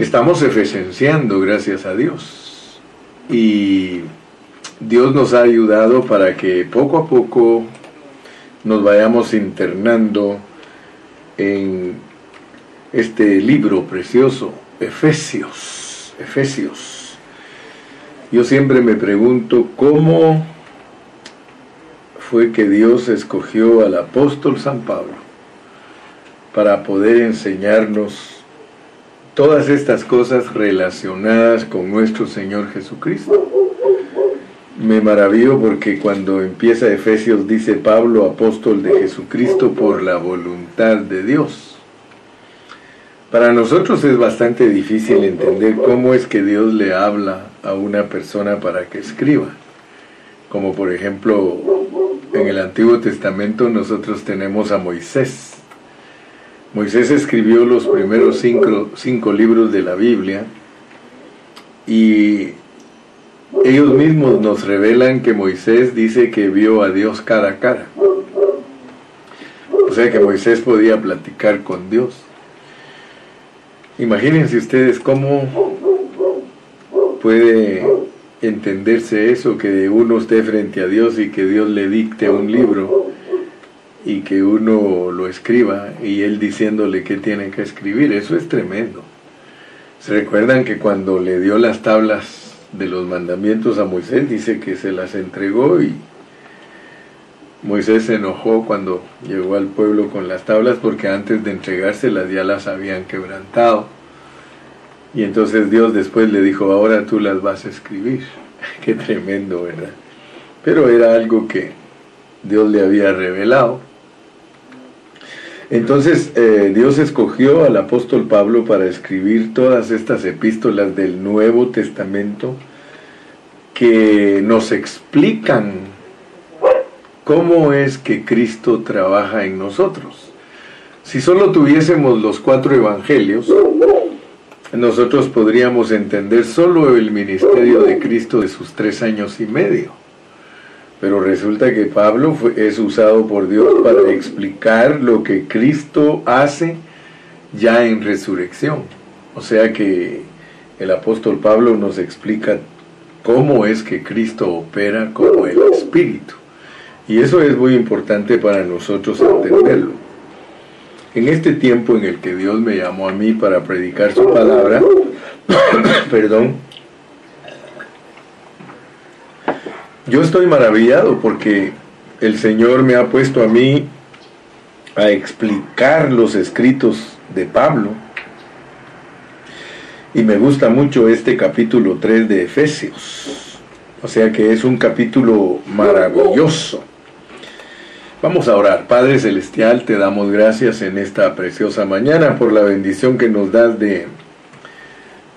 Estamos efesenciando, gracias a Dios. Y Dios nos ha ayudado para que poco a poco nos vayamos internando en este libro precioso, Efesios, Efesios. Yo siempre me pregunto cómo fue que Dios escogió al apóstol San Pablo para poder enseñarnos todas estas cosas relacionadas con nuestro Señor Jesucristo. Me maravillo porque cuando empieza Efesios dice Pablo, apóstol de Jesucristo por la voluntad de Dios. Para nosotros es bastante difícil entender cómo es que Dios le habla a una persona para que escriba. Como por ejemplo, en el Antiguo Testamento nosotros tenemos a Moisés. Moisés escribió los primeros cinco, libros de la Biblia y ellos mismos nos revelan que Moisés dice que vio a Dios cara a cara. O sea que Moisés podía platicar con Dios. Imagínense ustedes cómo puede entenderse eso, que uno esté frente a Dios y que Dios le dicte un libro y que uno lo escriba y él diciéndole qué tiene que escribir. Eso es tremendo. Se recuerdan que cuando le dio las tablas de los mandamientos a Moisés, dice que se las entregó y Moisés se enojó cuando llegó al pueblo con las tablas porque antes de entregárselas ya las habían quebrantado. Y entonces Dios después le dijo, ahora tú las vas a escribir. Qué tremendo, ¿verdad? Pero era algo que Dios le había revelado. Entonces eh, Dios escogió al apóstol Pablo para escribir todas estas epístolas del Nuevo Testamento que nos explican cómo es que Cristo trabaja en nosotros. Si solo tuviésemos los cuatro evangelios, nosotros podríamos entender solo el ministerio de Cristo de sus tres años y medio. Pero resulta que Pablo es usado por Dios para explicar lo que Cristo hace ya en resurrección. O sea que el apóstol Pablo nos explica cómo es que Cristo opera como el Espíritu. Y eso es muy importante para nosotros entenderlo. En este tiempo en el que Dios me llamó a mí para predicar su palabra, perdón, yo estoy maravillado porque el Señor me ha puesto a mí a explicar los escritos de Pablo. Y me gusta mucho este capítulo 3 de Efesios. O sea que es un capítulo maravilloso. Vamos a orar. Padre Celestial, te damos gracias en esta preciosa mañana por la bendición que nos das de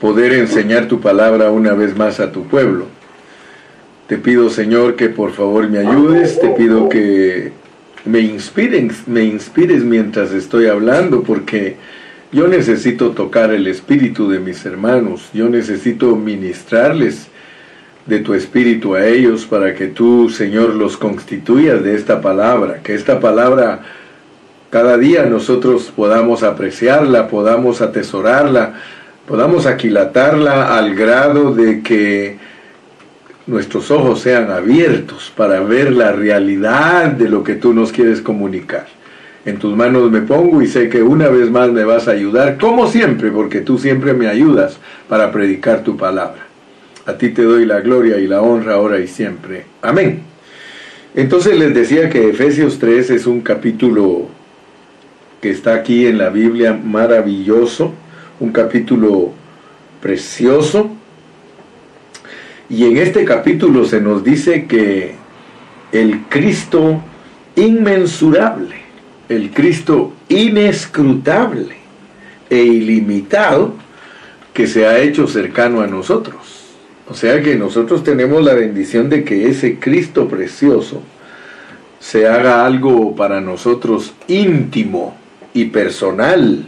poder enseñar tu palabra una vez más a tu pueblo. Te pido, Señor, que por favor me ayudes, te pido que me inspiren, me inspires mientras estoy hablando, porque yo necesito tocar el espíritu de mis hermanos, yo necesito ministrarles de tu espíritu a ellos para que tú, Señor, los constituyas de esta palabra, que esta palabra cada día nosotros podamos apreciarla, podamos atesorarla, podamos aquilatarla al grado de que nuestros ojos sean abiertos para ver la realidad de lo que tú nos quieres comunicar. En tus manos me pongo y sé que una vez más me vas a ayudar, como siempre, porque tú siempre me ayudas para predicar tu palabra. A ti te doy la gloria y la honra ahora y siempre. Amén. Entonces les decía que Efesios 3 es un capítulo que está aquí en la Biblia maravilloso, un capítulo precioso, y en este capítulo se nos dice que el Cristo inmensurable, el Cristo inescrutable e ilimitado, que se ha hecho cercano a nosotros. O sea que nosotros tenemos la bendición de que ese Cristo precioso se haga algo para nosotros íntimo y personal.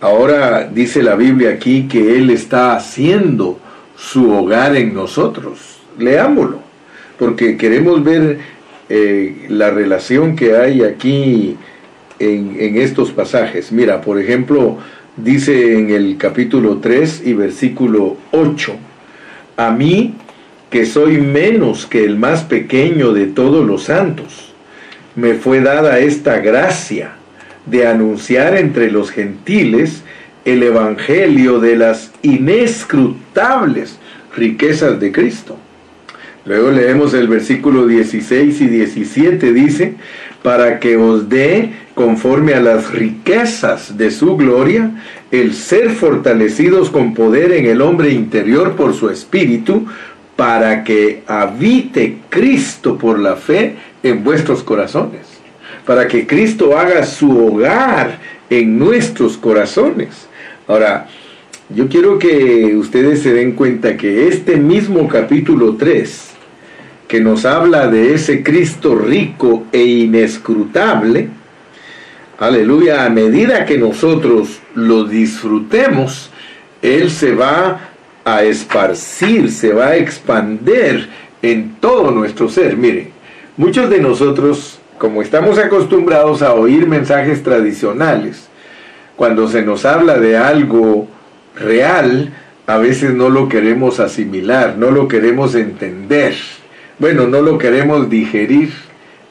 Ahora dice la Biblia aquí que Él está haciendo su hogar en nosotros. Leámoslo, porque queremos ver eh, la relación que hay aquí en, en, estos pasajes. Mira, por ejemplo, dice en el capítulo 3 y versículo 8, a mí que soy menos que el más pequeño de todos los santos, me fue dada esta gracia de anunciar entre los gentiles el Evangelio de las inescrutables riquezas de Cristo. Luego leemos el versículo 16 y 17, dice, para que os dé, conforme a las riquezas de su gloria, el ser fortalecidos con poder en el hombre interior por su espíritu, para que habite Cristo por la fe en vuestros corazones, para que Cristo haga su hogar en nuestros corazones. Ahora, yo quiero que ustedes se den cuenta que este mismo capítulo 3, que nos habla de ese Cristo rico e inescrutable, aleluya, a medida que nosotros lo disfrutemos, Él se va a esparcir, se va a expander en todo nuestro ser. Miren, muchos de nosotros, como estamos acostumbrados a oír mensajes tradicionales, cuando se nos habla de algo real, a veces no lo queremos asimilar, no lo queremos entender. Bueno, no lo queremos digerir,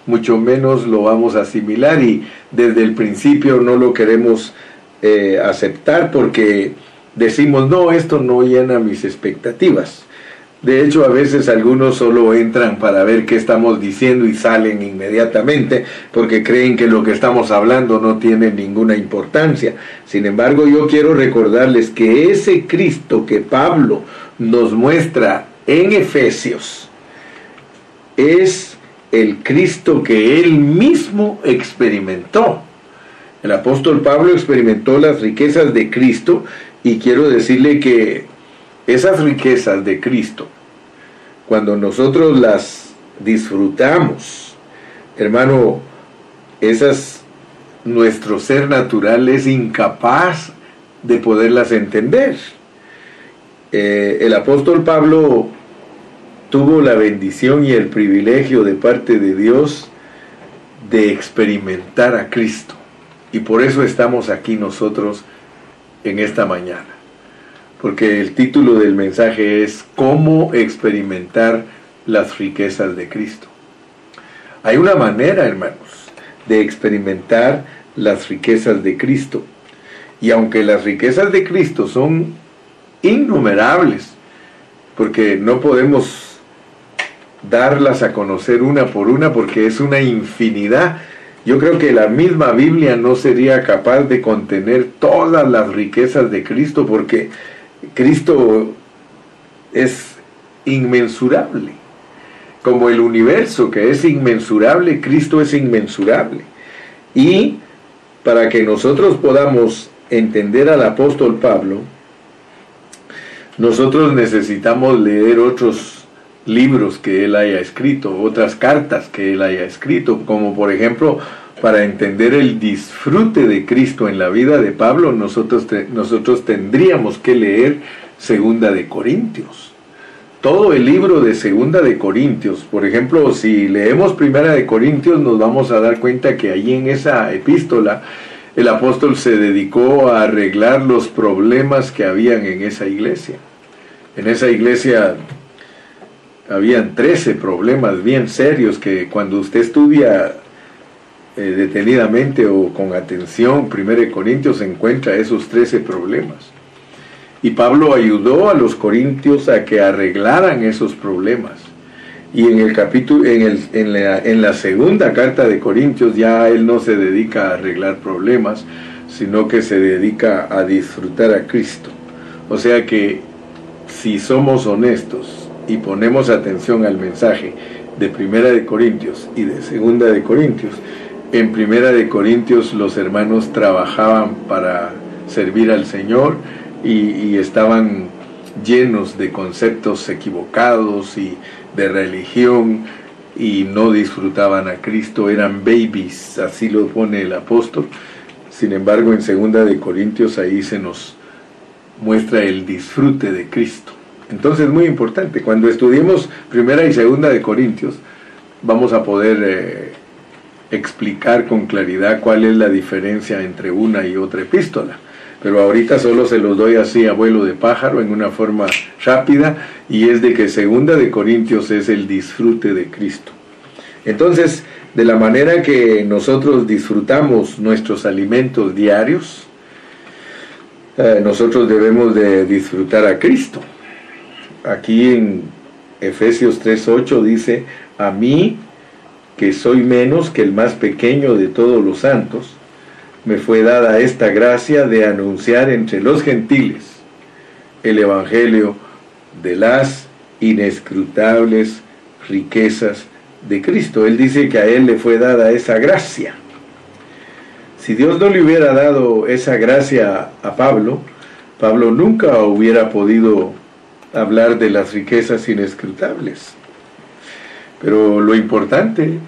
mucho menos lo vamos a asimilar y desde el principio no lo queremos eh, aceptar porque decimos, no, esto no llena mis expectativas. De hecho, a veces algunos solo entran para ver qué estamos diciendo y salen inmediatamente porque creen que lo que estamos hablando no tiene ninguna importancia. Sin embargo, yo quiero recordarles que ese Cristo que Pablo nos muestra en Efesios es el Cristo que él mismo experimentó. El apóstol Pablo experimentó las riquezas de Cristo y quiero decirle que esas riquezas de Cristo, cuando nosotros las disfrutamos, hermano, esas nuestro ser natural es incapaz de poderlas entender. Eh, el apóstol Pablo tuvo la bendición y el privilegio de parte de Dios de experimentar a Cristo. Y por eso estamos aquí nosotros en esta mañana porque el título del mensaje es ¿Cómo experimentar las riquezas de Cristo? Hay una manera, hermanos, de experimentar las riquezas de Cristo. Y aunque las riquezas de Cristo son innumerables, porque no podemos darlas a conocer una por una porque es una infinidad, yo creo que la misma Biblia no sería capaz de contener todas las riquezas de Cristo porque Cristo es inmensurable. Como el universo que es inmensurable, Cristo es inmensurable. Y para que nosotros podamos entender al apóstol Pablo, nosotros necesitamos leer otros libros que él haya escrito, otras cartas que él haya escrito, como por ejemplo para entender el disfrute de Cristo en la vida de Pablo, nosotros, nosotros tendríamos que leer Segunda de Corintios. Todo el libro de Segunda de Corintios, por ejemplo, si leemos Primera de Corintios, nos vamos a dar cuenta que allí en esa epístola el apóstol se dedicó a arreglar los problemas que habían en esa iglesia. En esa iglesia habían 13 problemas bien serios que cuando usted estudia eh, detenidamente o con atención, 1 Corintios encuentra esos 13 problemas. Y Pablo ayudó a los corintios a que arreglaran esos problemas. Y en el capítulo, en, el, la, en la segunda carta de Corintios ya él no se dedica a arreglar problemas, sino que se dedica a disfrutar a Cristo. O sea que si somos honestos y ponemos atención al mensaje de Primera de Corintios y de Segunda de Corintios, en Primera de Corintios los hermanos trabajaban para servir al Señor y, estaban llenos de conceptos equivocados y de religión y no disfrutaban a Cristo, eran babies, así lo pone el apóstol. Sin embargo, en Segunda de Corintios ahí se nos muestra el disfrute de Cristo. Entonces, muy importante, cuando estudiemos Primera y Segunda de Corintios, vamos a poder eh, explicar con claridad cuál es la diferencia entre una y otra epístola. pero ahorita solo se los doy así a vuelo de pájaro en una forma rápida y es de que segunda de Corintios es el disfrute de Cristo. Entonces, de la manera que nosotros disfrutamos nuestros alimentos diarios, eh, nosotros debemos de disfrutar a Cristo. Aquí en Efesios 3.8 dice, a mí, que soy menos que el más pequeño de todos los santos, me fue dada esta gracia de anunciar entre los gentiles el Evangelio de las inescrutables riquezas de Cristo. Él dice que a él le fue dada esa gracia. Si Dios no le hubiera dado esa gracia a Pablo, Pablo nunca hubiera podido hablar de las riquezas inescrutables. Pero lo importante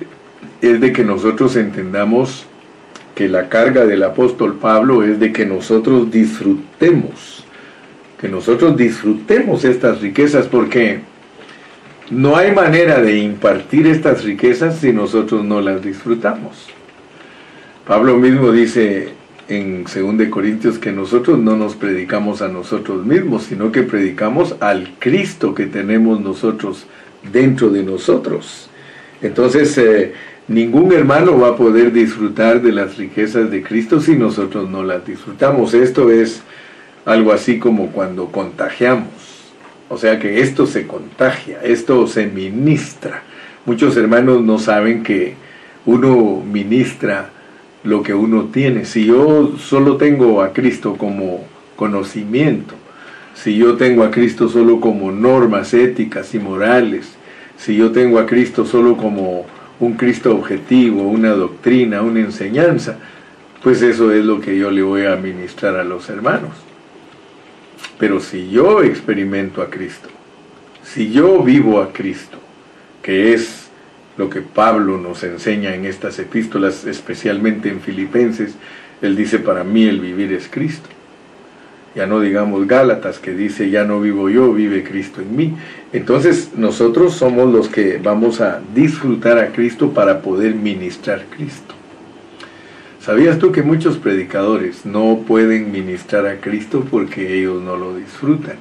es de que nosotros entendamos que la carga del apóstol Pablo es de que nosotros disfrutemos, que nosotros disfrutemos estas riquezas porque no hay manera de impartir estas riquezas si nosotros no las disfrutamos. Pablo mismo dice en 2 Corintios que nosotros no nos predicamos a nosotros mismos, sino que predicamos al Cristo que tenemos nosotros dentro de nosotros. Entonces, eh, Ningún hermano va a poder disfrutar de las riquezas de Cristo si nosotros no las disfrutamos. Esto es algo así como cuando contagiamos. O sea que esto se contagia, esto se ministra. Muchos hermanos no saben que uno ministra lo que uno tiene. Si yo solo tengo a Cristo como conocimiento, si yo tengo a Cristo solo como normas éticas y morales, si yo tengo a Cristo solo como un Cristo objetivo, una doctrina, una enseñanza, pues eso es lo que yo le voy a administrar a los hermanos. Pero si yo experimento a Cristo, si yo vivo a Cristo, que es lo que Pablo nos enseña en estas epístolas, especialmente en Filipenses, él dice, para mí el vivir es Cristo ya no digamos Gálatas que dice ya no vivo yo, vive Cristo en mí. Entonces nosotros somos los que vamos a disfrutar a Cristo para poder ministrar Cristo. ¿Sabías tú que muchos predicadores no pueden ministrar a Cristo porque ellos no lo disfrutan?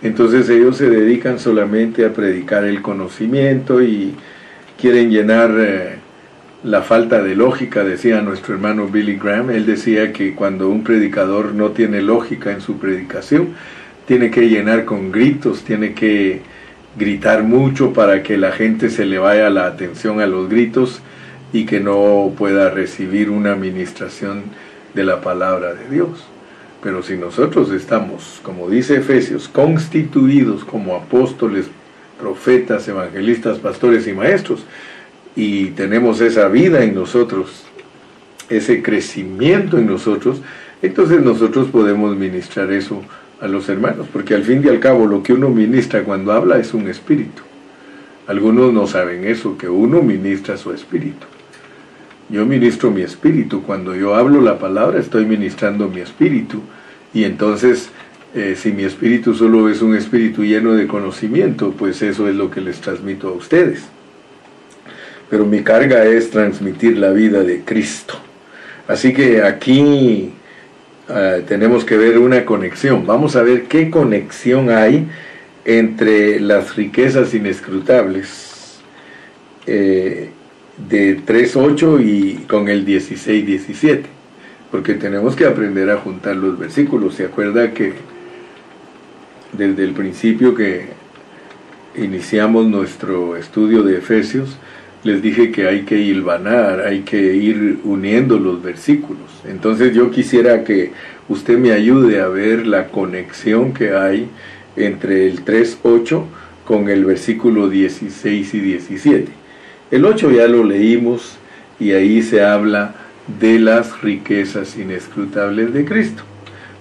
Entonces ellos se dedican solamente a predicar el conocimiento y quieren llenar eh, la falta de lógica, decía nuestro hermano Billy Graham. Él decía que cuando un predicador no tiene lógica en su predicación, tiene que llenar con gritos, tiene que gritar mucho para que la gente se le vaya la atención a los gritos y que no pueda recibir una administración de la palabra de Dios. Pero si nosotros estamos, como dice Efesios, constituidos como apóstoles, profetas, evangelistas, pastores y maestros, y tenemos esa vida en nosotros, ese crecimiento en nosotros, entonces nosotros podemos ministrar eso a los hermanos, porque al fin y al cabo lo que uno ministra cuando habla es un espíritu. Algunos no saben eso, que uno ministra su espíritu. Yo ministro mi espíritu, cuando yo hablo la palabra estoy ministrando mi espíritu, y entonces eh, si mi espíritu solo es un espíritu lleno de conocimiento, pues eso es lo que les transmito a ustedes pero mi carga es transmitir la vida de Cristo. Así que aquí ah, tenemos que ver una conexión. Vamos a ver qué conexión hay entre las riquezas inescrutables eh, de 3.8 y con el 16.17. Porque tenemos que aprender a juntar los versículos. ¿Se acuerda que desde el principio que iniciamos nuestro estudio de Efesios, les dije que hay que hilvanar, hay que ir uniendo los versículos. Entonces yo quisiera que usted me ayude a ver la conexión que hay entre el 3.8 con el versículo 16 y 17. El 8 ya lo leímos y ahí se habla de las riquezas inescrutables de Cristo.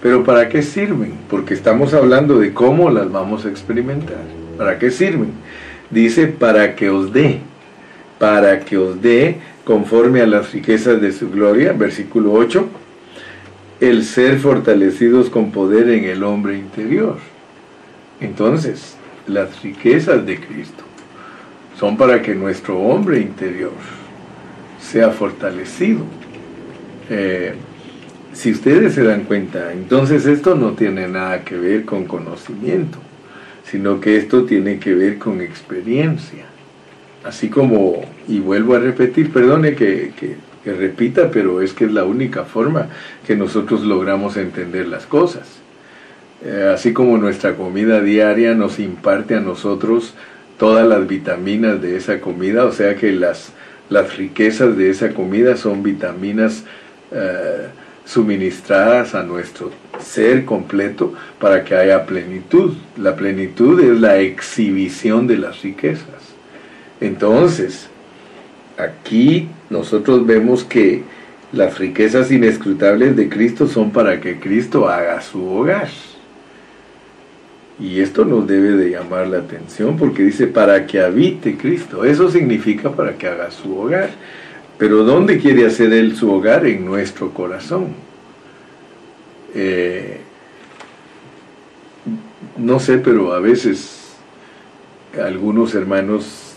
Pero ¿para qué sirven? Porque estamos hablando de cómo las vamos a experimentar. ¿Para qué sirven? Dice, para que os dé para que os dé, conforme a las riquezas de su gloria, versículo 8, el ser fortalecidos con poder en el hombre interior. Entonces, las riquezas de Cristo son para que nuestro hombre interior sea fortalecido. Eh, si ustedes se dan cuenta, entonces esto no tiene nada que ver con conocimiento, sino que esto tiene que ver con experiencia. Así como, y vuelvo a repetir, perdone que, repita, pero es que es la única forma que nosotros logramos entender las cosas. Eh, así como nuestra comida diaria nos imparte a nosotros todas las vitaminas de esa comida, o sea que las, riquezas de esa comida son vitaminas eh, suministradas a nuestro ser completo para que haya plenitud. La plenitud es la exhibición de las riquezas. Entonces, aquí nosotros vemos que las riquezas inescrutables de Cristo son para que Cristo haga su hogar. Y esto nos debe de llamar la atención porque dice para que habite Cristo. Eso significa para que haga su hogar. Pero ¿dónde quiere hacer Él su hogar? En nuestro corazón. Eh, no sé, pero a veces algunos hermanos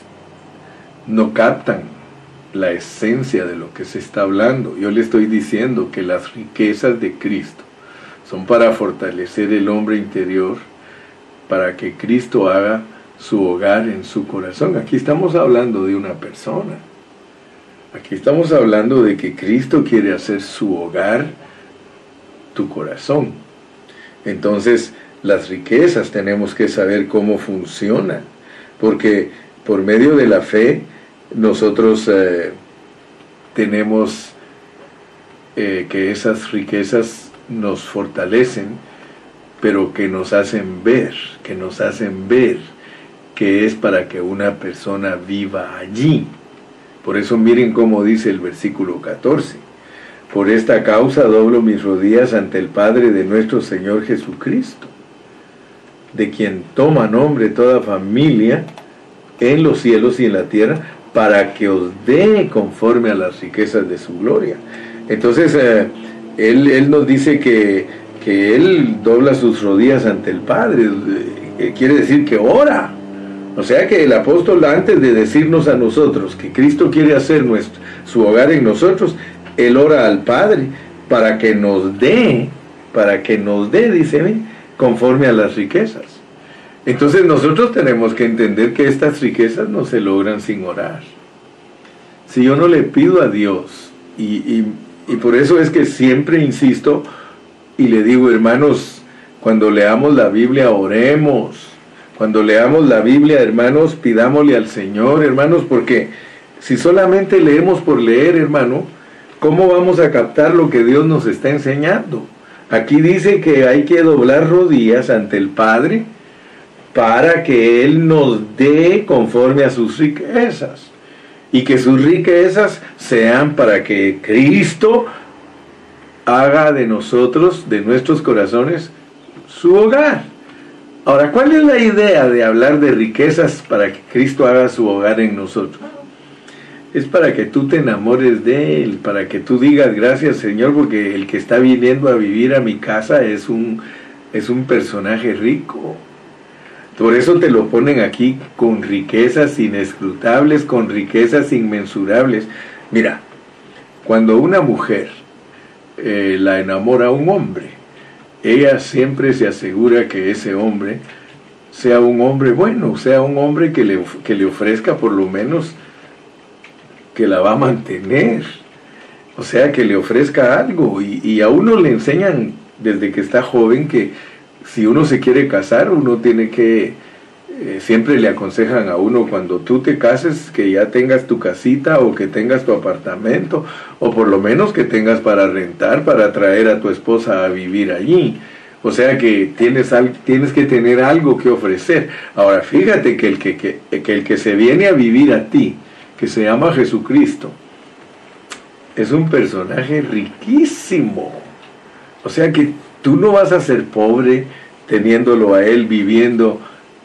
no captan la esencia de lo que se está hablando. Yo le estoy diciendo que las riquezas de Cristo son para fortalecer el hombre interior, para que Cristo haga su hogar en su corazón. Aquí estamos hablando de una persona. Aquí estamos hablando de que Cristo quiere hacer su hogar, tu corazón. Entonces, las riquezas tenemos que saber cómo funcionan, porque por medio de la fe nosotros eh, tenemos eh, que esas riquezas nos fortalecen, pero que nos hacen ver, que nos hacen ver que es para que una persona viva allí. Por eso miren cómo dice el versículo 14. Por esta causa doblo mis rodillas ante el Padre de nuestro Señor Jesucristo, de quien toma nombre toda familia en los cielos y en la tierra, para que os dé conforme a las riquezas de su gloria. Entonces, eh, él, nos dice que, que, Él dobla sus rodillas ante el Padre, eh, quiere decir que ora o sea que el apóstol antes de decirnos a nosotros que Cristo quiere hacer nuestro, su hogar en nosotros, él ora al Padre para que nos dé, para que nos dé, dice, conforme a las riquezas. Entonces nosotros tenemos que entender que estas riquezas no se logran sin orar. Si yo no le pido a Dios, y, y por eso es que siempre insisto y le digo, hermanos, cuando leamos la Biblia, oremos cuando leamos la Biblia, hermanos, pidámosle al Señor, hermanos, porque si solamente leemos por leer, hermano, ¿cómo vamos a captar lo que Dios nos está enseñando? Aquí dice que hay que doblar rodillas ante el Padre para que Él nos dé conforme a sus riquezas. Y que sus riquezas sean para que Cristo haga de nosotros, de nuestros corazones, su hogar. Ahora, ¿cuál es la idea de hablar de riquezas para que Cristo haga su hogar en nosotros? Es para que tú te enamores de Él, para que tú digas gracias Señor, porque el que está viniendo a vivir a mi casa es un, es un personaje rico. Por eso te lo ponen aquí con riquezas inescrutables, con riquezas inmensurables. Mira, cuando una mujer eh, la enamora a un hombre, ella siempre se asegura que ese hombre sea un hombre bueno, sea un hombre que le, que le ofrezca por lo menos que la va a mantener. O sea, que le ofrezca algo. Y, y, a uno le enseñan desde que está joven que si uno se quiere casar, uno tiene que eh, siempre le aconsejan a uno cuando tú te cases que ya tengas tu casita o que tengas tu apartamento o por lo menos que tengas para rentar para traer a tu esposa a vivir allí. O sea que tienes, tienes que tener algo que ofrecer. Ahora fíjate que el que, que, el que se viene a vivir a ti, que se llama Jesucristo, es un personaje riquísimo. O sea que tú no vas a ser pobre teniéndolo a Él viviendo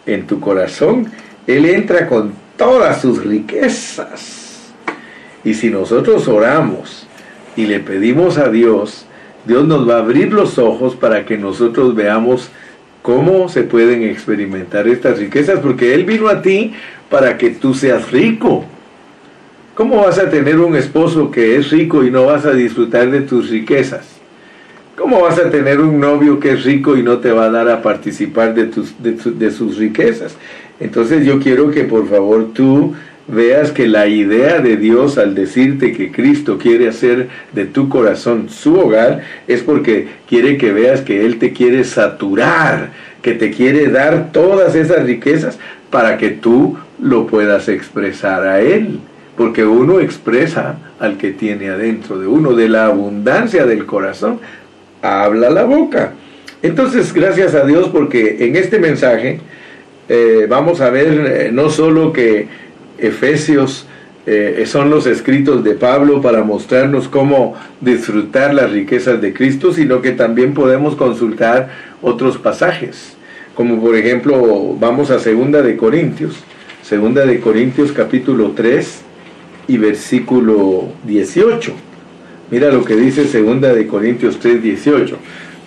en tu corazón, Él entra con todas sus riquezas. Y si nosotros oramos y le pedimos a Dios, Dios nos va a abrir los ojos para que nosotros veamos cómo se pueden experimentar estas riquezas, porque Él vino a ti para que tú seas rico. ¿Cómo vas a tener un esposo que es rico y no vas a disfrutar de tus riquezas? ¿Cómo vas a tener un novio que es rico y no te va a dar a participar de, tus, de, sus riquezas? Entonces yo quiero que por favor tú veas que la idea de Dios al decirte que Cristo quiere hacer de tu corazón su hogar es porque quiere que veas que Él te quiere saturar, que te quiere dar todas esas riquezas para que tú lo puedas expresar a Él. Porque uno expresa al que tiene adentro de uno, de la abundancia del corazón, habla la boca. Entonces, gracias a Dios porque en este mensaje eh, vamos a ver eh, no solo que Efesios eh, son los escritos de Pablo para mostrarnos cómo disfrutar las riquezas de Cristo, sino que también podemos consultar otros pasajes, como por ejemplo vamos a Segunda de Corintios, Segunda de Corintios capítulo 3 y versículo 18. Mira lo que dice segunda de Corintios 3, 18.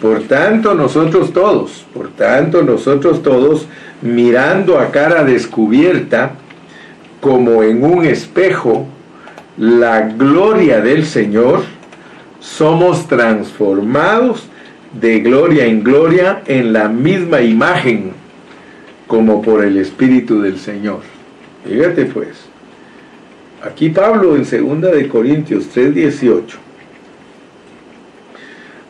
Por tanto nosotros todos, por tanto nosotros todos, mirando a cara descubierta, como en un espejo, la gloria del Señor, somos transformados de gloria en gloria en la misma imagen, como por el Espíritu del Señor. Fíjate pues, aquí Pablo en 2 de Corintios 3:18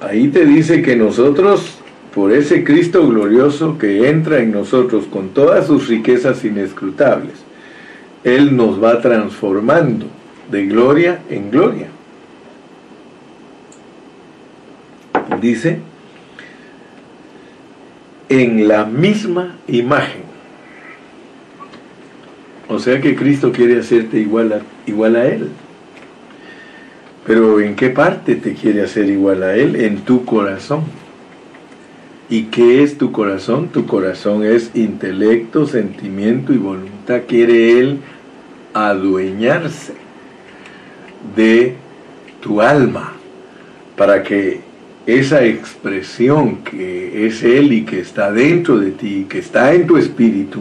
Ahí te dice que nosotros, por ese Cristo glorioso que entra en nosotros con todas sus riquezas inescrutables, Él nos va transformando de gloria en gloria. Dice, en la misma imagen. O sea que Cristo quiere hacerte igual a, igual a Él. Pero ¿en qué parte te quiere hacer igual a Él? En tu corazón. ¿Y qué es tu corazón? Tu corazón es intelecto, sentimiento y voluntad. Quiere Él adueñarse de tu alma para que esa expresión que es Él y que está dentro de ti, que está en tu espíritu,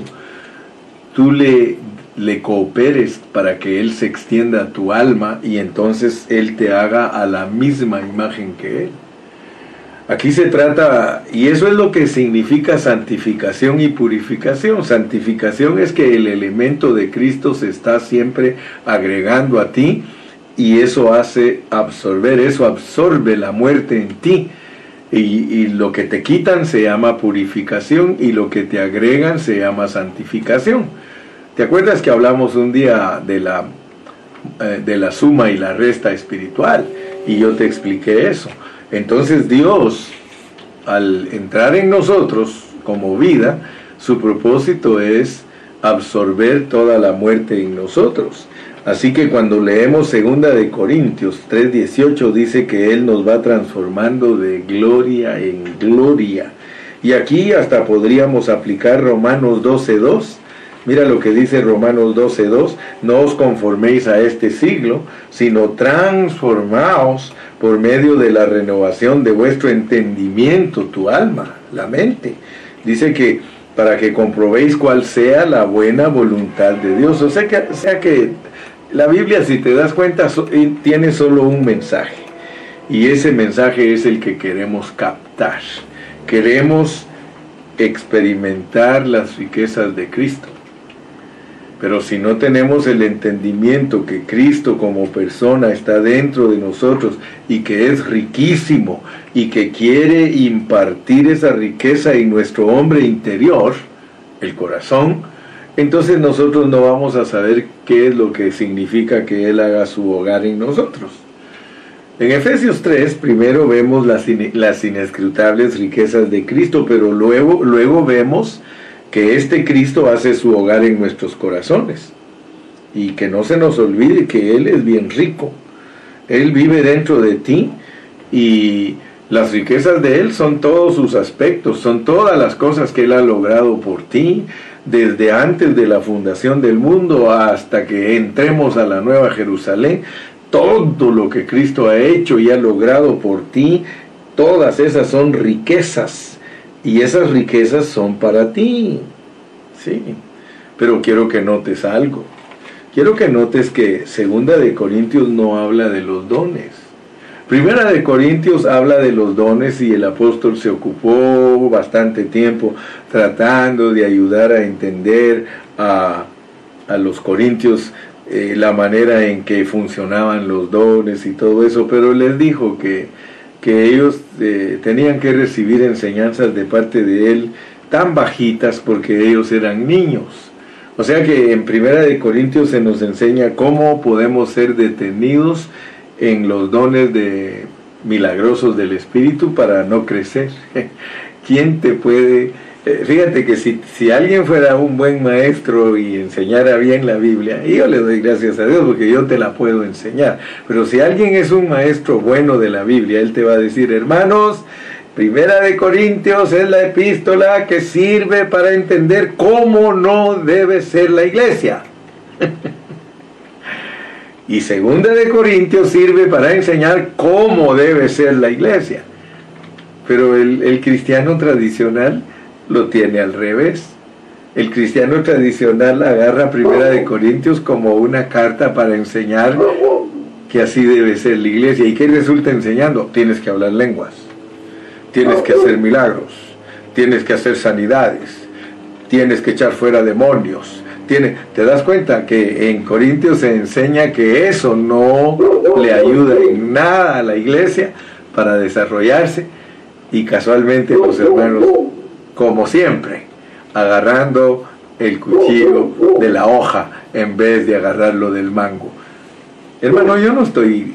tú le le cooperes para que Él se extienda a tu alma y entonces Él te haga a la misma imagen que Él. Aquí se trata, y eso es lo que significa santificación y purificación. Santificación es que el elemento de Cristo se está siempre agregando a ti y eso hace absorber, eso absorbe la muerte en ti. Y, y, lo que te quitan se llama purificación y lo que te agregan se llama santificación. ¿Te acuerdas que hablamos un día de la, eh, de la suma y la resta espiritual? Y yo te expliqué eso. Entonces Dios, al entrar en nosotros como vida, su propósito es absorber toda la muerte en nosotros. Así que cuando leemos segunda de Corintios 3:18 dice que él nos va transformando de gloria en gloria. Y aquí hasta podríamos aplicar Romanos 12:2 Mira lo que dice Romanos 12.2, no os conforméis a este siglo, sino transformaos por medio de la renovación de vuestro entendimiento, tu alma, la mente. Dice que para que comprobéis cuál sea la buena voluntad de Dios. O sea que, la Biblia, si te das cuenta, eh, tiene solo un mensaje. Y ese mensaje es el que queremos captar. Queremos experimentar las riquezas de Cristo. Pero si no tenemos el entendimiento que Cristo como persona está dentro de nosotros y que es riquísimo y que quiere impartir esa riqueza en nuestro hombre interior, el corazón, entonces nosotros no vamos a saber qué es lo que significa que Él haga su hogar en nosotros. En Efesios 3 primero vemos las, las inescrutables riquezas de Cristo, pero luego, luego vemos que este Cristo hace su hogar en nuestros corazones y que no se nos olvide que Él es bien rico. Él vive dentro de ti y las riquezas de Él son todos sus aspectos, son todas las cosas que Él ha logrado por ti, desde antes de la fundación del mundo hasta que entremos a la nueva Jerusalén. Todo lo que Cristo ha hecho y ha logrado por ti, todas esas son riquezas y esas riquezas son para ti. Sí. Pero quiero que notes algo. Quiero que notes que Segunda de Corintios no habla de los dones. Primera de Corintios habla de los dones y el apóstol se ocupó bastante tiempo tratando de ayudar a entender a, los corintios eh, la manera en que funcionaban los dones y todo eso, pero les dijo que, que ellos eh, tenían que recibir enseñanzas de parte de él tan bajitas porque ellos eran niños. O sea que en Primera de Corintios se nos enseña cómo podemos ser detenidos en los dones de milagrosos del Espíritu para no crecer. ¿Quién te puede fíjate que si, si, alguien fuera un buen maestro y enseñara bien la Biblia, yo le doy gracias a Dios porque yo te la puedo enseñar, pero si alguien es un maestro bueno de la Biblia, él te va a decir, hermanos, Primera de Corintios es la epístola que sirve para entender cómo no debe ser la iglesia. y Segunda de Corintios sirve para enseñar cómo debe ser la iglesia. Pero el, el cristiano tradicional lo tiene al revés. El cristiano tradicional agarra Primera de Corintios como una carta para enseñar que así debe ser la iglesia. ¿Y qué resulta enseñando? Tienes que hablar lenguas, tienes que hacer milagros, tienes que hacer sanidades, tienes que echar fuera demonios. Tiene, ¿Te das cuenta que en Corintios se enseña que eso no le ayuda en nada a la iglesia para desarrollarse? Y casualmente los hermanos como siempre, agarrando el cuchillo de la hoja en vez de agarrarlo del mango. Hermano, yo no estoy,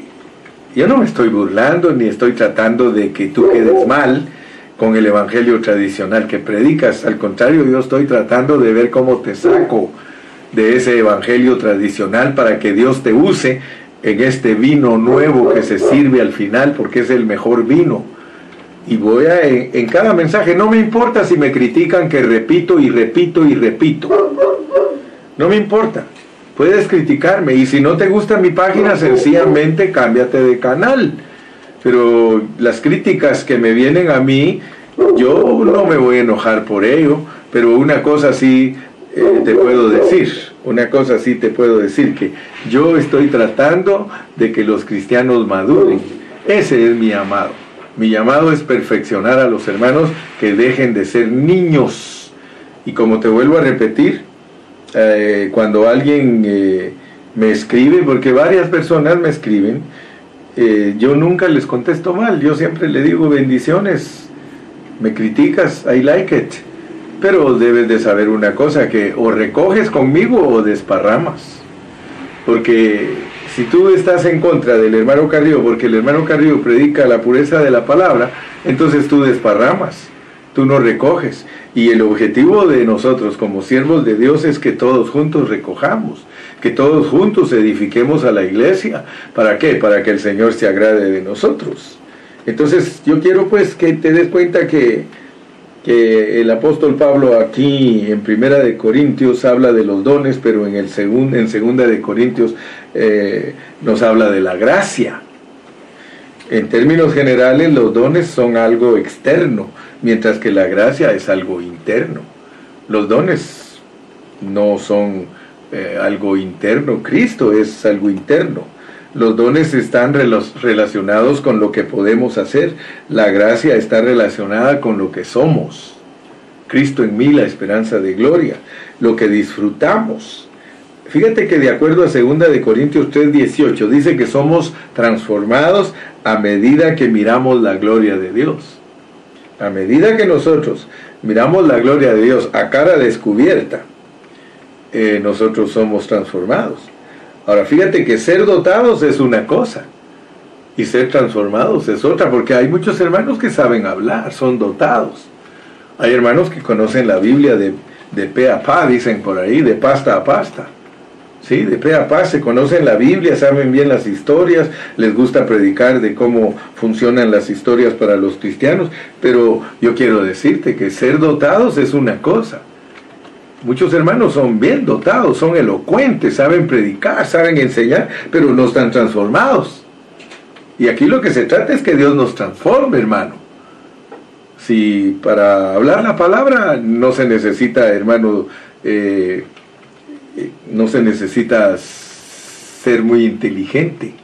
yo no me estoy burlando ni estoy tratando de que tú quedes mal con el evangelio tradicional que predicas. Al contrario, yo estoy tratando de ver cómo te saco de ese evangelio tradicional para que Dios te use en este vino nuevo que se sirve al final porque es el mejor vino y voy a, en, cada mensaje, no me importa si me critican que repito y repito y repito. No me importa. Puedes criticarme y si no te gusta mi página, sencillamente cámbiate de canal. Pero las críticas que me vienen a mí, yo no me voy a enojar por ello, pero una cosa sí eh, te puedo decir, una cosa sí te puedo decir, que yo estoy tratando de que los cristianos maduren. Ese es mi amado. Mi llamado es perfeccionar a los hermanos que dejen de ser niños. Y como te vuelvo a repetir, eh, cuando alguien eh, me escribe, porque varias personas me escriben, eh, yo nunca les contesto mal, yo siempre le digo bendiciones, me criticas, I like it. Pero debes de saber una cosa, que o recoges conmigo o desparramas. Porque si tú estás en contra del hermano Carrillo porque el hermano Carrillo predica la pureza de la palabra, entonces tú desparramas, tú no recoges. Y el objetivo de nosotros como siervos de Dios es que todos juntos recojamos, que todos juntos edifiquemos a la iglesia. ¿Para qué? Para que el Señor se agrade de nosotros. Entonces yo quiero pues que te des cuenta que que el apóstol Pablo aquí en Primera de Corintios habla de los dones, pero en, el en Segunda de Corintios eh, nos habla de la gracia. En términos generales, los dones son algo externo, mientras que la gracia es algo interno. Los dones no son eh, algo interno, Cristo es algo interno. Los dones están relacionados con lo que podemos hacer. La gracia está relacionada con lo que somos. Cristo en mí, la esperanza de gloria. Lo que disfrutamos. Fíjate que de acuerdo a 2 de Corintios 3:18 dice que somos transformados a medida que miramos la gloria de Dios. A medida que nosotros miramos la gloria de Dios a cara descubierta, eh, nosotros somos transformados. Ahora fíjate que ser dotados es una cosa y ser transformados es otra, porque hay muchos hermanos que saben hablar, son dotados. Hay hermanos que conocen la Biblia de, de pe a pa, dicen por ahí, de pasta a pasta. Sí, de pe a pa, se conocen la Biblia, saben bien las historias, les gusta predicar de cómo funcionan las historias para los cristianos, pero yo quiero decirte que ser dotados es una cosa Muchos hermanos son bien dotados, son elocuentes, saben predicar, saben enseñar, pero no están transformados. Y aquí lo que se trata es que Dios nos transforme, hermano. Si para hablar la palabra no se necesita, hermano, eh, no se necesita ser muy inteligente.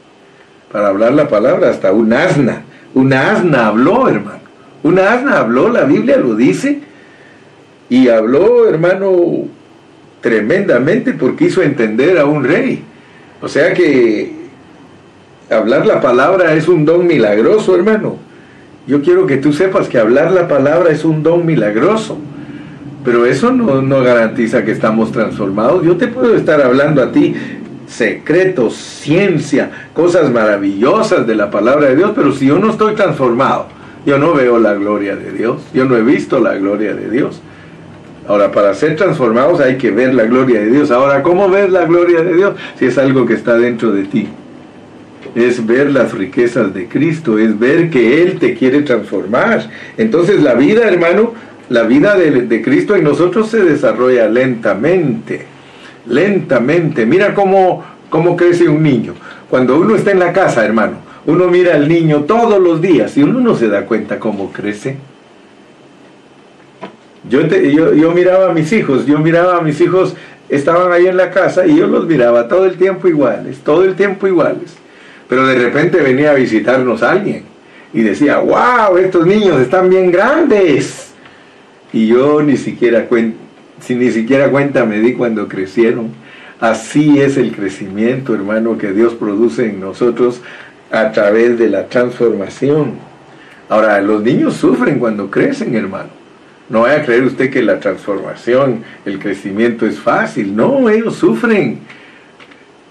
para hablar la palabra, hasta un asna. Un asna habló, hermano. Un asna habló, la Biblia lo dice. Y habló, hermano, tremendamente porque hizo entender a un rey. O sea que hablar la palabra es un don milagroso, hermano. Yo quiero que tú sepas que hablar la palabra es un don milagroso. Pero eso no, no garantiza que estamos transformados. Yo te puedo estar hablando a ti secretos, ciencia, cosas maravillosas de la palabra de Dios, pero si yo no estoy transformado, yo no veo la gloria de Dios, yo no he visto la gloria de Dios. Ahora, para ser transformados hay que ver la gloria de Dios. Ahora, ¿cómo ver la gloria de Dios? Si es algo que está dentro de ti. Es ver las riquezas de Cristo, es ver que Él te quiere transformar. Entonces la vida, hermano, la vida de, Cristo en nosotros se desarrolla lentamente, lentamente. Mira cómo, cómo crece un niño. Cuando uno está en la casa, hermano, uno mira al niño todos los días y uno no se da cuenta cómo crece. Yo, miraba a mis hijos, yo miraba a mis hijos, estaban ahí en la casa y yo los miraba todo el tiempo iguales, todo el tiempo iguales. Pero de repente venía a visitarnos alguien y decía, wow, estos niños están bien grandes. Y yo ni siquiera, si ni siquiera cuenta me di cuando crecieron. Así es el crecimiento, hermano, que Dios produce en nosotros a través de la transformación. Ahora, los niños sufren cuando crecen, hermano. No vaya a creer usted que la transformación, el crecimiento es fácil. No, ellos sufren.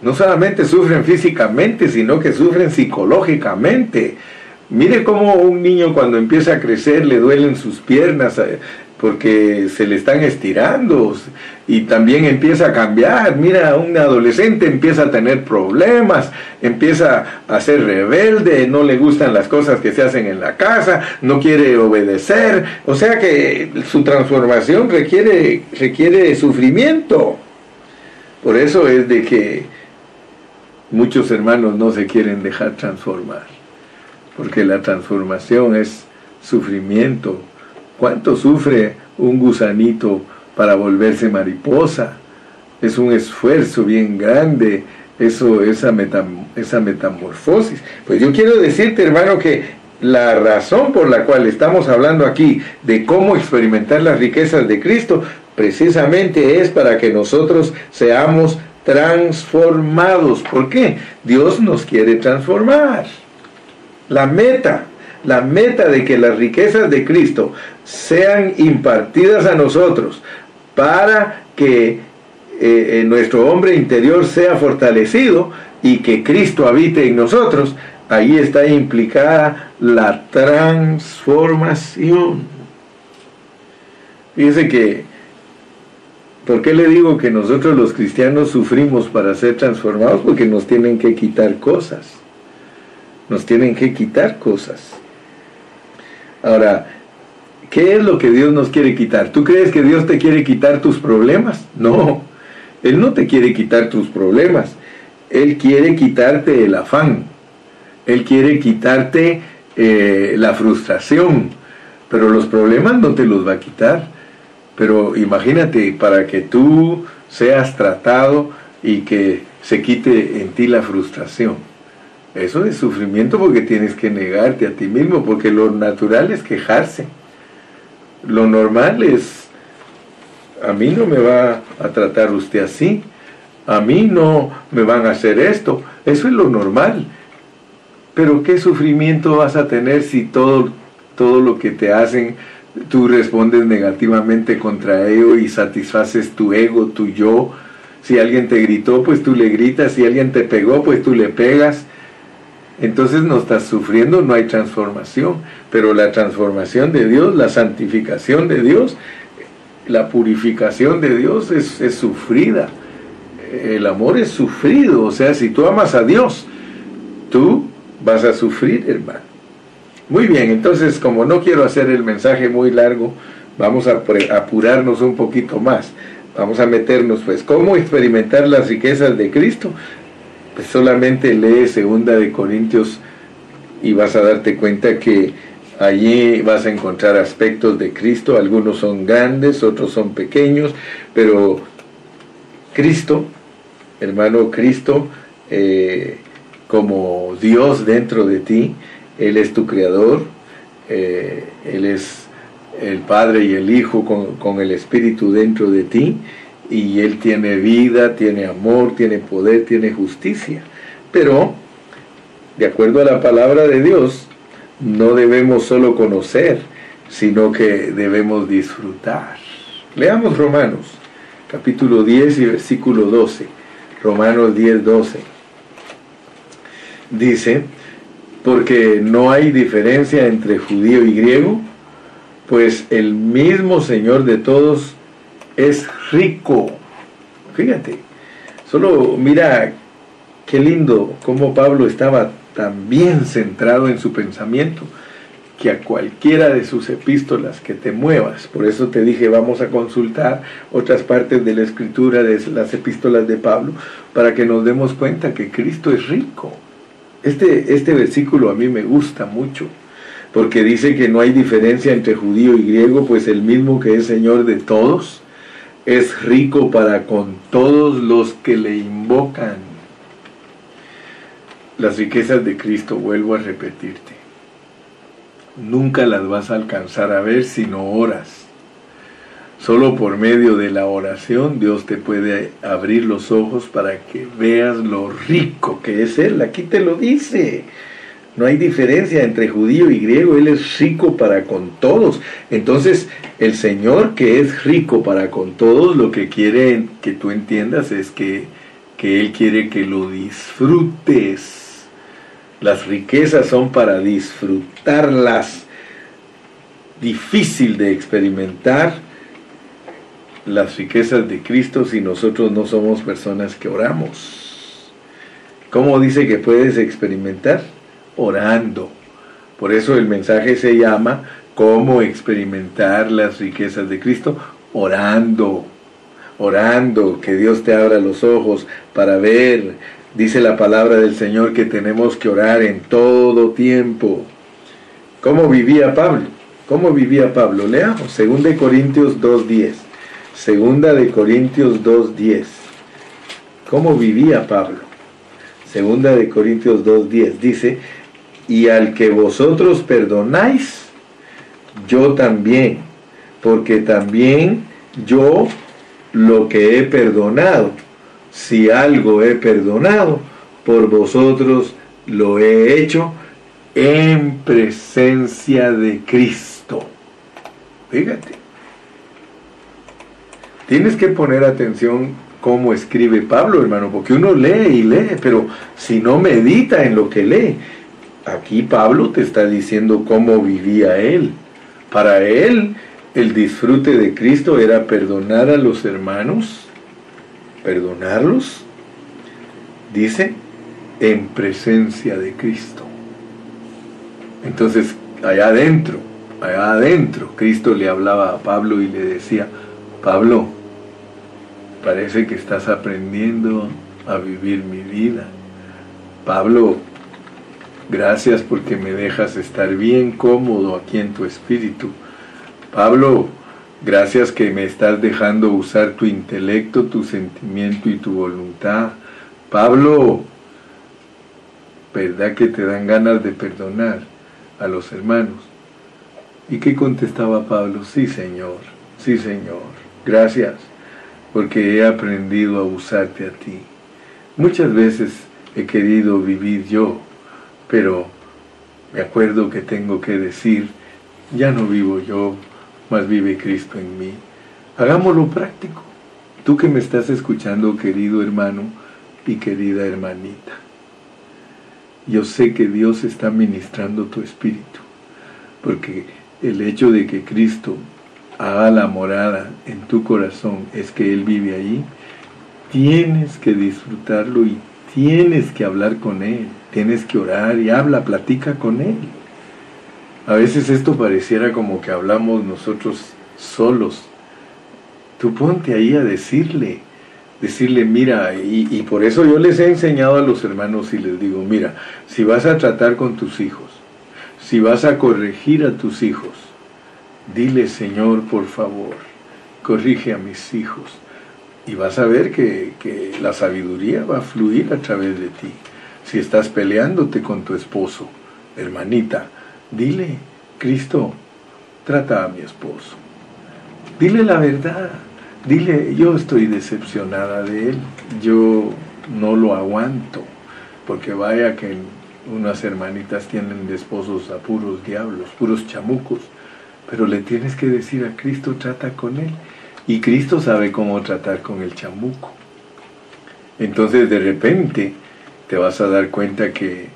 No solamente sufren físicamente, sino que sufren psicológicamente. Mire cómo un niño cuando empieza a crecer le duelen sus piernas, eh, porque se le están estirando y también empieza a cambiar. Mira, un adolescente empieza a tener problemas, empieza a ser rebelde, no le gustan las cosas que se hacen en la casa, no quiere obedecer. O sea que su transformación requiere, requiere sufrimiento. Por eso es de que muchos hermanos no se quieren dejar transformar, porque la transformación es sufrimiento, ¿Cuánto sufre un gusanito para volverse mariposa? Es un esfuerzo bien grande eso, esa, esa metamorfosis. Pues yo quiero decirte, hermano, que la razón por la cual estamos hablando aquí de cómo experimentar las riquezas de Cristo, precisamente es para que nosotros seamos transformados. ¿Por qué? Dios nos quiere transformar. La meta la meta de que las riquezas de Cristo sean impartidas a nosotros para que eh, eh, nuestro hombre interior sea fortalecido y que Cristo habite en nosotros, ahí está implicada la transformación. Fíjense que, ¿por qué le digo que nosotros los cristianos sufrimos para ser transformados? Porque nos tienen que quitar cosas. Nos tienen que quitar cosas. Ahora, ¿qué es lo que Dios nos quiere quitar? ¿Tú crees que Dios te quiere quitar tus problemas? No, Él no te quiere quitar tus problemas. Él quiere quitarte el afán. Él quiere quitarte eh, la frustración. Pero los problemas no te los va a quitar. Pero imagínate, para que tú seas tratado y que se quite en ti la frustración. Eso es sufrimiento porque tienes que negarte a ti mismo, porque lo natural es quejarse. Lo normal es, a mí no me va a tratar usted así, a mí no me van a hacer esto, eso es lo normal. Pero ¿qué sufrimiento vas a tener si todo, todo lo que te hacen, tú respondes negativamente contra ello y satisfaces tu ego, tu yo? Si alguien te gritó, pues tú le gritas, si alguien te pegó, pues tú le pegas entonces no estás sufriendo, no hay transformación. Pero la transformación de Dios, la santificación de Dios, la purificación de Dios es, sufrida. El amor es sufrido. O sea, si tú amas a Dios, tú vas a sufrir, hermano. Muy bien, entonces como no quiero hacer el mensaje muy largo, vamos a apurarnos un poquito más. Vamos a meternos, pues, ¿cómo experimentar las riquezas de Cristo? Pues solamente lee segunda de Corintios y vas a darte cuenta que allí vas a encontrar aspectos de Cristo, algunos son grandes, otros son pequeños, pero Cristo, hermano Cristo, eh, como Dios dentro de ti, Él es tu creador, eh, Él es el Padre y el Hijo con, con el Espíritu dentro de ti, y Él tiene vida, tiene amor, tiene poder, tiene justicia. Pero, de acuerdo a la palabra de Dios, no debemos solo conocer, sino que debemos disfrutar. Leamos Romanos, capítulo 10 y versículo 12. Romanos 10, 12. Dice, porque no hay diferencia entre judío y griego, pues el mismo Señor de todos es rico. Fíjate, solo mira qué lindo cómo Pablo estaba tan bien centrado en su pensamiento que a cualquiera de sus epístolas que te muevas. Por eso te dije, vamos a consultar otras partes de la escritura de las epístolas de Pablo para que nos demos cuenta que Cristo es rico. Este, este versículo a mí me gusta mucho porque dice que no hay diferencia entre judío y griego, pues el mismo que es Señor de todos es rico para con todos los que le invocan. Las riquezas de Cristo, vuelvo a repetirte, nunca las vas a alcanzar a ver si no oras. Solo por medio de la oración Dios te puede abrir los ojos para que veas lo rico que es Él. Aquí te lo dice. No hay diferencia entre judío y griego, Él es rico para con todos. Entonces, el Señor que es rico para con todos, lo que quiere que tú entiendas es que, que Él quiere que lo disfrutes. Las riquezas son para disfrutarlas. Difícil de experimentar las riquezas de Cristo si nosotros no somos personas que oramos. ¿Cómo dice que puedes experimentar? Orando. Por eso el mensaje se llama cómo experimentar las riquezas de Cristo orando. Orando, que Dios te abra los ojos para ver. Dice la palabra del Señor que tenemos que orar en todo tiempo. ¿Cómo vivía Pablo? ¿Cómo vivía Pablo? Leamos, segunda de Corintios 2.10. Segunda de Corintios 2.10. ¿Cómo vivía Pablo? Segunda de Corintios 2.10 dice, y al que vosotros perdonáis, yo también, porque también yo lo que he perdonado, si algo he perdonado, por vosotros lo he hecho en presencia de Cristo. Fíjate. Tienes que poner atención cómo escribe Pablo, hermano, porque uno lee y lee, pero si no medita en lo que lee, aquí Pablo te está diciendo cómo vivía él. Para él, el disfrute de Cristo era perdonar a los hermanos, perdonarlos, dice, en presencia de Cristo. Entonces, allá adentro, allá adentro, Cristo le hablaba a Pablo y le decía, Pablo, parece que estás aprendiendo a vivir mi vida. Pablo, Gracias porque me dejas estar bien cómodo aquí en tu espíritu. Pablo, gracias que me estás dejando usar tu intelecto, tu sentimiento y tu voluntad. Pablo, ¿verdad que te dan ganas de perdonar a los hermanos? ¿Y qué contestaba Pablo? Sí, Señor, sí, Señor. Gracias porque he aprendido a usarte a ti. Muchas veces he querido vivir yo pero me acuerdo que tengo que decir, ya no vivo yo, mas vive Cristo en mí. Hagámoslo práctico. Tú que me estás escuchando, querido hermano y querida hermanita. Yo sé que Dios está ministrando tu espíritu, porque el hecho de que Cristo haga la morada en tu corazón es que Él vive allí. Tienes que disfrutarlo y tienes que hablar con Él tienes que orar y habla, platica con Él. A veces esto pareciera como que hablamos nosotros solos. Tú ponte ahí a decirle, decirle, mira, y, por eso yo les he enseñado a los hermanos y les digo, mira, si vas a tratar con tus hijos, si vas a corregir a tus hijos, dile, Señor, por favor, corrige a mis hijos. Y vas a ver que, que la sabiduría va a fluir a través de ti. Si estás peleándote con tu esposo, hermanita, dile, Cristo, trata a mi esposo. Dile la verdad. Dile, yo estoy decepcionada de él. Yo no lo aguanto. Porque vaya que unas hermanitas tienen de esposos a puros diablos, puros chamucos. Pero le tienes que decir a Cristo, trata con él. Y Cristo sabe cómo tratar con el chamuco. Entonces de repente te vas a dar cuenta que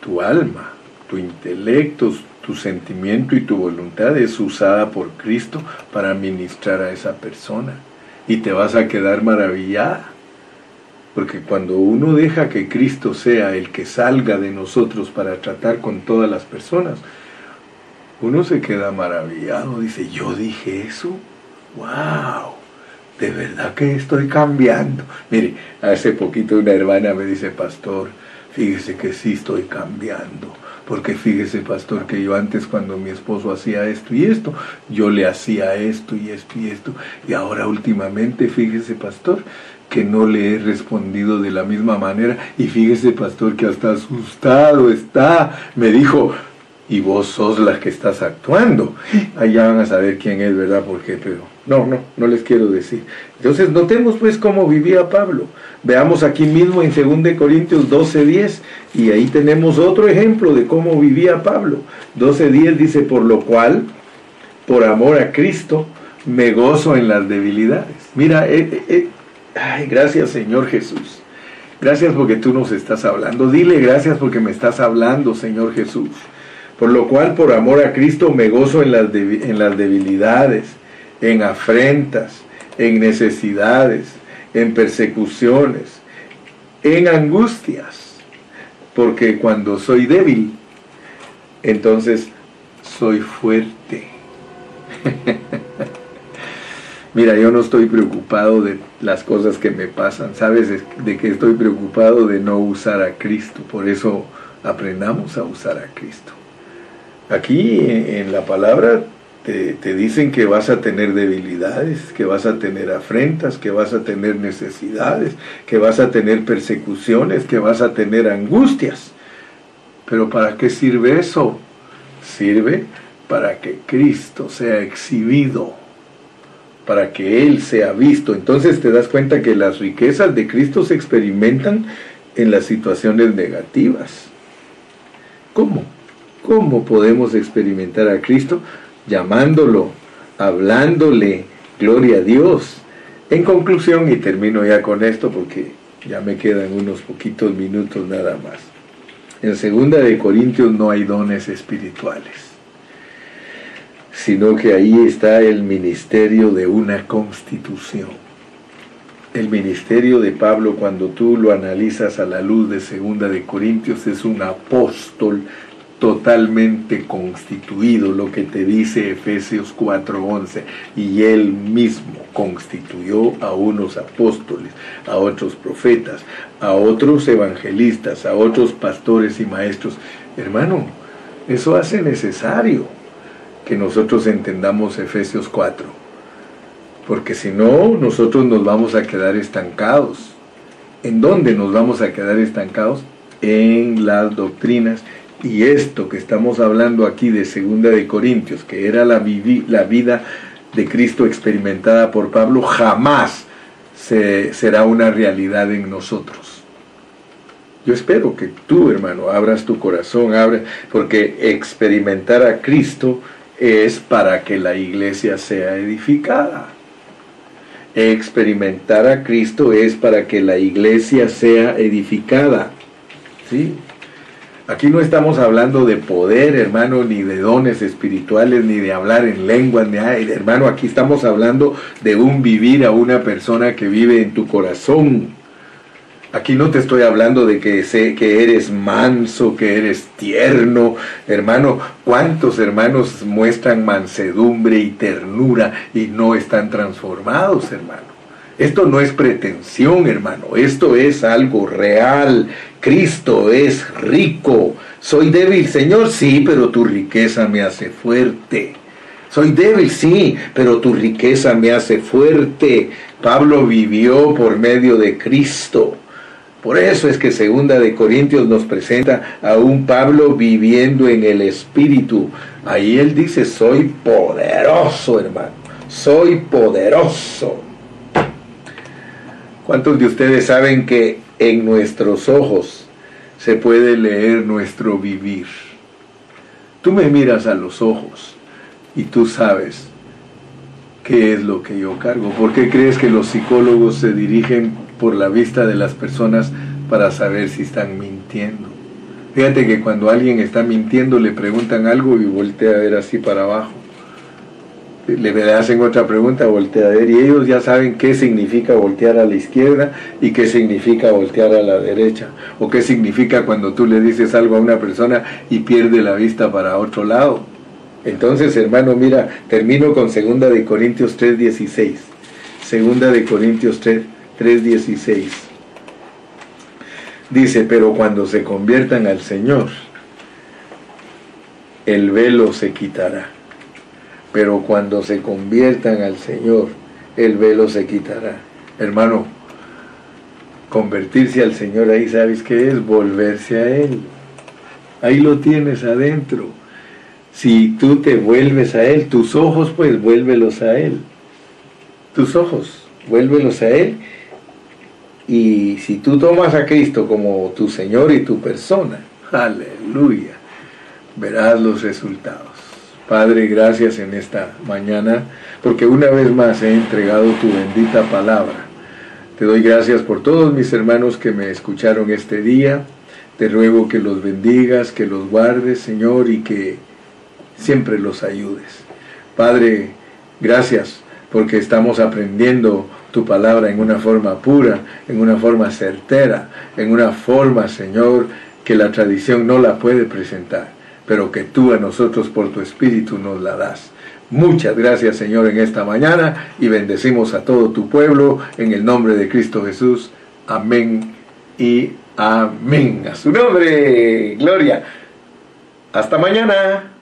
tu alma, tu intelecto, tu sentimiento y tu voluntad es usada por Cristo para ministrar a esa persona. Y te vas a quedar maravillada. Porque cuando uno deja que Cristo sea el que salga de nosotros para tratar con todas las personas, uno se queda maravillado. Dice, yo dije eso. ¡Wow! De verdad que estoy cambiando. Mire, hace poquito una hermana me dice, pastor, fíjese que sí estoy cambiando porque fíjese, pastor, que yo antes cuando mi esposo hacía esto y esto, yo le hacía esto y esto y esto. Y ahora últimamente, fíjese, pastor, que no le he respondido de la misma manera. Y fíjese, pastor, que hasta asustado está. Me dijo, y vos sos la que estás actuando. Allá van a saber quién es, ¿verdad? Porque, pero no, no, no les quiero decir. Entonces, notemos pues cómo vivía Pablo. Veamos aquí mismo en 2 Corintios 12:10 y ahí tenemos otro ejemplo de cómo vivía Pablo. 12:10 dice, por lo cual, por amor a Cristo, me gozo en las debilidades. Mira, eh, eh, eh, ay, gracias Señor Jesús. Gracias porque tú nos estás hablando. Dile gracias porque me estás hablando, Señor Jesús. Por lo cual, por amor a Cristo, me gozo en las, en las debilidades, en afrentas, en necesidades, en persecuciones, en angustias. Porque cuando soy débil, entonces soy fuerte. Mira, yo no estoy preocupado de las cosas que me pasan, ¿sabes? De que estoy preocupado de no usar a Cristo. Por eso aprendamos a usar a Cristo. Aquí en la palabra te, dicen que vas a tener debilidades, que vas a tener afrentas, que vas a tener necesidades, que vas a tener persecuciones, que vas a tener angustias. Pero ¿para qué sirve eso? Sirve para que Cristo sea exhibido, para que Él sea visto. Entonces te das cuenta que las riquezas de Cristo se experimentan en las situaciones negativas. ¿Cómo? ¿Cómo podemos experimentar a Cristo? Llamándolo, hablándole, gloria a Dios. En conclusión, y termino ya con esto porque ya me quedan unos poquitos minutos nada más. En segunda de Corintios no hay dones espirituales, sino que ahí está el ministerio de una constitución. El ministerio de Pablo, cuando tú lo analizas a la luz de segunda de Corintios, es un apóstol totalmente constituido, lo que te dice Efesios 4:11, y él mismo constituyó a unos apóstoles, a otros profetas, a otros evangelistas, a otros pastores y maestros. Hermano, eso hace necesario que nosotros entendamos Efesios 4, porque si no, nosotros nos vamos a quedar estancados. ¿En dónde nos vamos a quedar estancados? En las doctrinas y esto que estamos hablando aquí de Segunda de Corintios, que era la, vida de Cristo experimentada por Pablo, jamás se, será una realidad en nosotros. Yo espero que tú, hermano, abras tu corazón, abra, porque experimentar a Cristo es para que la iglesia sea edificada. Experimentar a Cristo es para que la iglesia sea edificada. ¿Sí? Aquí no estamos hablando de poder, hermano, ni de dones espirituales, ni de hablar en lenguas, ni hermano, aquí estamos hablando de un vivir a una persona que vive en tu corazón. Aquí no te estoy hablando de que sé que eres manso, que eres tierno, hermano. ¿Cuántos hermanos muestran mansedumbre y ternura y no están transformados, hermano? Esto no es pretensión, hermano, esto es algo real. Cristo es rico. Soy débil, Señor, sí, pero tu riqueza me hace fuerte. Soy débil, sí, pero tu riqueza me hace fuerte. Pablo vivió por medio de Cristo. Por eso es que segunda de Corintios nos presenta a un Pablo viviendo en el Espíritu. Ahí él dice, soy poderoso, hermano. Soy poderoso. ¿Cuántos de ustedes saben que en nuestros ojos se puede leer nuestro vivir? Tú me miras a los ojos y tú sabes qué es lo que yo cargo. ¿Por qué crees que los psicólogos se dirigen por la vista de las personas para saber si están mintiendo. Fíjate que cuando alguien está mintiendo le preguntan algo y voltea a ver así para abajo. Le hacen otra pregunta, voltea a ver y ellos ya saben qué significa voltear a la izquierda y qué significa voltear a la derecha. O qué significa cuando tú le dices algo a una persona y pierde la vista para otro lado. Entonces, hermano, mira, termino con segunda de Corintios 3:16. Segunda de Corintios 3 3.16. Dice, pero cuando se conviertan al Señor, el velo se quitará. Pero cuando se conviertan al Señor, el velo se quitará. Hermano, convertirse al Señor ahí, ¿sabes qué es? Volverse a Él. Ahí lo tienes adentro. Si tú te vuelves a Él, tus ojos, pues vuélvelos a Él. Tus ojos, vuélvelos a Él y si tú tomas a Cristo como tu Señor y tu persona, aleluya, verás los resultados. Padre, gracias en esta mañana, porque una vez más he entregado tu bendita palabra. Te doy gracias por todos mis hermanos que me escucharon este día. Te ruego que los bendigas, que los guardes, Señor, y que siempre los ayudes. Padre, gracias porque estamos aprendiendo tu palabra en una forma pura, en una forma certera, en una forma, Señor, que la tradición no la puede presentar, pero que tú a nosotros por tu Espíritu nos la das. Muchas gracias, Señor, en esta mañana y bendecimos a todo tu pueblo en el nombre de Cristo Jesús. Amén y amén. A su nombre, gloria. Hasta mañana.